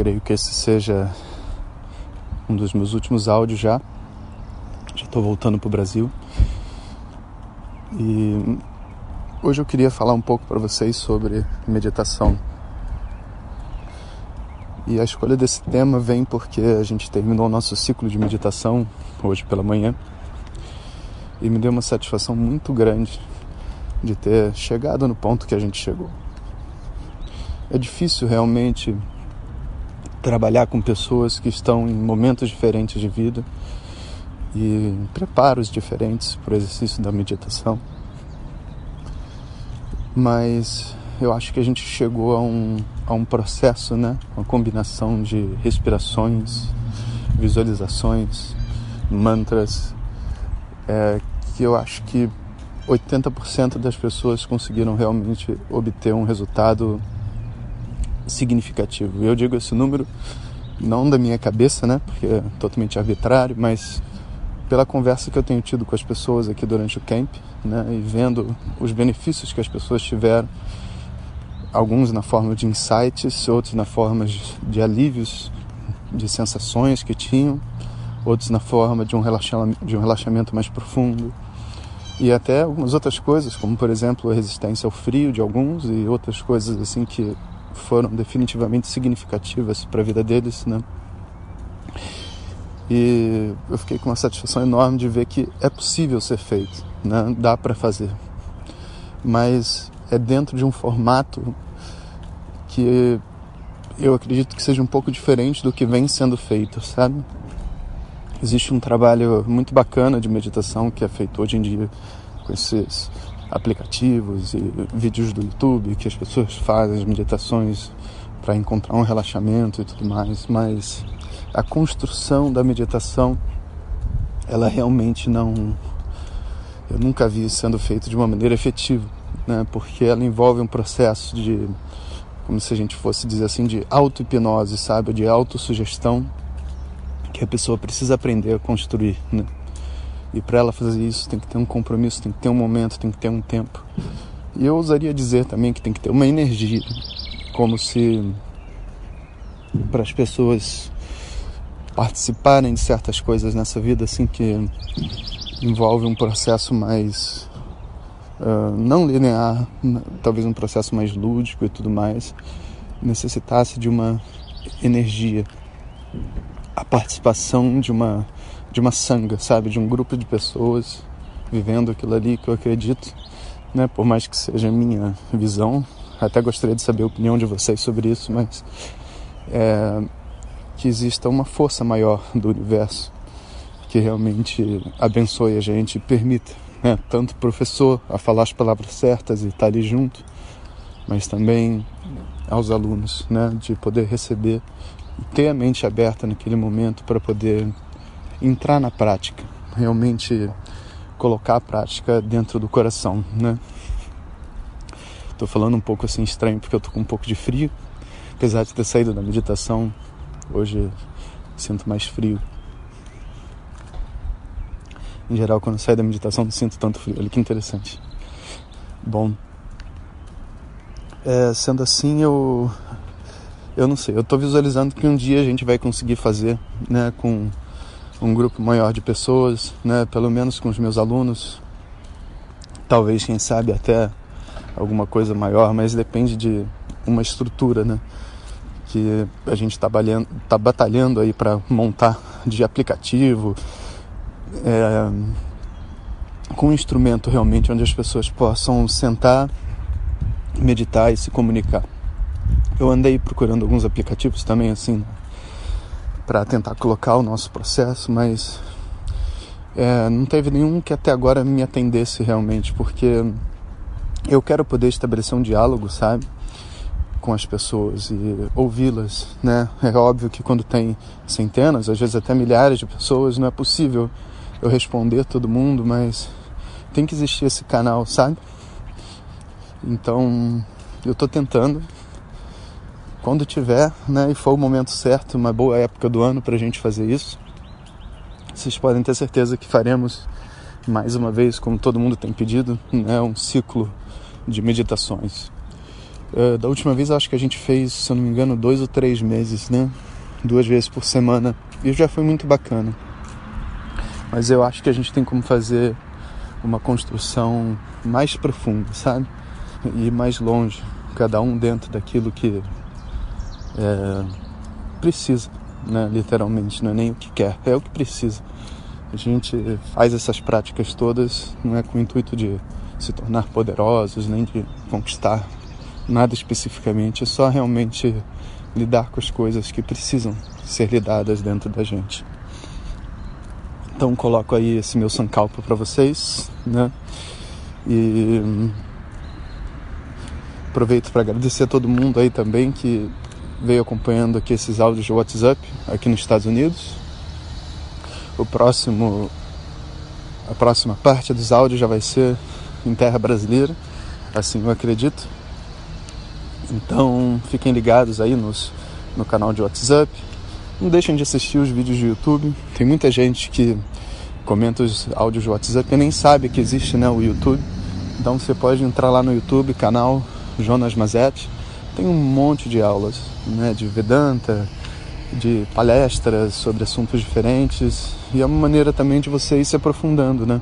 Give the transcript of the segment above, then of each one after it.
Creio que esse seja um dos meus últimos áudios já. Já estou voltando para o Brasil. E hoje eu queria falar um pouco para vocês sobre meditação. E a escolha desse tema vem porque a gente terminou o nosso ciclo de meditação hoje pela manhã. E me deu uma satisfação muito grande de ter chegado no ponto que a gente chegou. É difícil realmente trabalhar com pessoas que estão em momentos diferentes de vida e preparos diferentes para o exercício da meditação. Mas eu acho que a gente chegou a um, a um processo, né? Uma combinação de respirações, visualizações, mantras, é, que eu acho que 80% das pessoas conseguiram realmente obter um resultado significativo. Eu digo esse número não da minha cabeça, né? Porque é totalmente arbitrário, mas pela conversa que eu tenho tido com as pessoas aqui durante o camp, né? E vendo os benefícios que as pessoas tiveram alguns na forma de insights, outros na forma de alívios, de sensações que tinham, outros na forma de um relaxamento, de um relaxamento mais profundo e até algumas outras coisas, como por exemplo a resistência ao frio de alguns e outras coisas assim que foram definitivamente significativas para a vida deles, né? E eu fiquei com uma satisfação enorme de ver que é possível ser feito, né? Dá para fazer. Mas é dentro de um formato que eu acredito que seja um pouco diferente do que vem sendo feito, sabe? Existe um trabalho muito bacana de meditação que é feito hoje em dia com esses aplicativos e vídeos do YouTube que as pessoas fazem as meditações para encontrar um relaxamento e tudo mais, mas a construção da meditação ela realmente não eu nunca vi sendo feito de uma maneira efetiva né? porque ela envolve um processo de, como se a gente fosse dizer assim, de auto-hipnose, sabe? De autossugestão que a pessoa precisa aprender a construir. Né? E para ela fazer isso tem que ter um compromisso, tem que ter um momento, tem que ter um tempo. E eu ousaria dizer também que tem que ter uma energia, como se para as pessoas participarem de certas coisas nessa vida assim que envolve um processo mais uh, não linear, talvez um processo mais lúdico e tudo mais, necessitasse de uma energia, a participação de uma de uma sanga, sabe, de um grupo de pessoas vivendo aquilo ali que eu acredito, né, por mais que seja a minha visão, até gostaria de saber a opinião de vocês sobre isso, mas é, que exista uma força maior do universo que realmente abençoe a gente e permita né, tanto o professor a falar as palavras certas e estar ali junto, mas também aos alunos, né, de poder receber e ter a mente aberta naquele momento para poder entrar na prática, realmente colocar a prática dentro do coração, né? Tô falando um pouco assim estranho porque eu tô com um pouco de frio, apesar de ter saído da meditação, hoje sinto mais frio em geral, quando saio da meditação, não sinto tanto frio. Olha que interessante. Bom, é, sendo assim, eu eu não sei. Eu estou visualizando que um dia a gente vai conseguir fazer, né, com um grupo maior de pessoas, né, pelo menos com os meus alunos. Talvez, quem sabe, até alguma coisa maior, mas depende de uma estrutura, né, que a gente está tá batalhando aí para montar de aplicativo, é, com um instrumento realmente onde as pessoas possam sentar, meditar e se comunicar. Eu andei procurando alguns aplicativos também assim para tentar colocar o nosso processo, mas é, não teve nenhum que até agora me atendesse realmente, porque eu quero poder estabelecer um diálogo, sabe? com as pessoas e ouvi-las, né? É óbvio que quando tem centenas, às vezes até milhares de pessoas, não é possível eu responder todo mundo, mas tem que existir esse canal, sabe? Então, eu estou tentando. Quando tiver, né, e for o momento certo, uma boa época do ano para a gente fazer isso, vocês podem ter certeza que faremos mais uma vez, como todo mundo tem pedido, né, um ciclo de meditações. Uh, da última vez acho que a gente fez, se eu não me engano, dois ou três meses, né? Duas vezes por semana. E já foi muito bacana. Mas eu acho que a gente tem como fazer uma construção mais profunda, sabe? E mais longe, cada um dentro daquilo que é, precisa, né? Literalmente, não é nem o que quer, é o que precisa. A gente faz essas práticas todas, não é com o intuito de se tornar poderosos, nem de conquistar nada especificamente, é só realmente lidar com as coisas que precisam ser lidadas dentro da gente. Então coloco aí esse meu sankalpa para vocês, né? E hum, aproveito para agradecer a todo mundo aí também que veio acompanhando aqui esses áudios de WhatsApp aqui nos Estados Unidos. O próximo a próxima parte dos áudios já vai ser em terra brasileira, assim eu acredito. Então fiquem ligados aí nos, no canal de WhatsApp. Não deixem de assistir os vídeos do YouTube. Tem muita gente que comenta os áudios do WhatsApp e nem sabe que existe né, o YouTube. Então você pode entrar lá no YouTube, canal Jonas Mazetti. Tem um monte de aulas né, de Vedanta, de palestras sobre assuntos diferentes. E é uma maneira também de você ir se aprofundando, né?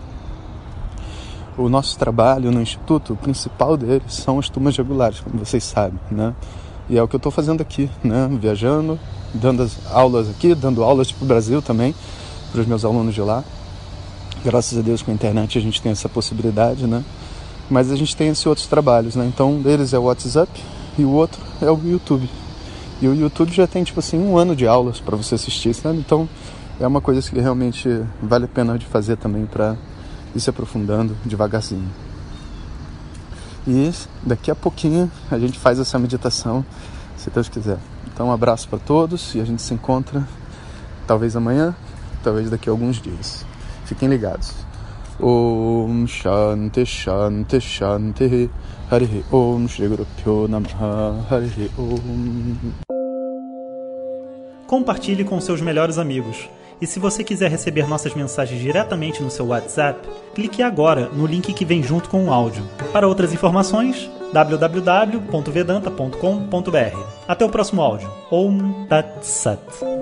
o nosso trabalho no Instituto, o principal deles são as turmas regulares, como vocês sabem, né? E é o que eu estou fazendo aqui, né? Viajando, dando as aulas aqui, dando aulas para o Brasil também, para os meus alunos de lá. Graças a Deus com a internet a gente tem essa possibilidade, né? Mas a gente tem esses outros trabalhos, né? Então um deles é o WhatsApp e o outro é o YouTube. E o YouTube já tem, tipo assim, um ano de aulas para você assistir, sabe? Então é uma coisa que realmente vale a pena de fazer também para e se aprofundando devagarzinho. E daqui a pouquinho a gente faz essa meditação, se Deus quiser. Então, um abraço para todos e a gente se encontra talvez amanhã, talvez daqui a alguns dias. Fiquem ligados. Om Shanti Shanti Shanti Hari Om Shri Guru Pyo Namaha Hari Om Compartilhe com seus melhores amigos. E se você quiser receber nossas mensagens diretamente no seu WhatsApp, clique agora no link que vem junto com o áudio. Para outras informações, www.vedanta.com.br. Até o próximo áudio. Om Tat Sat.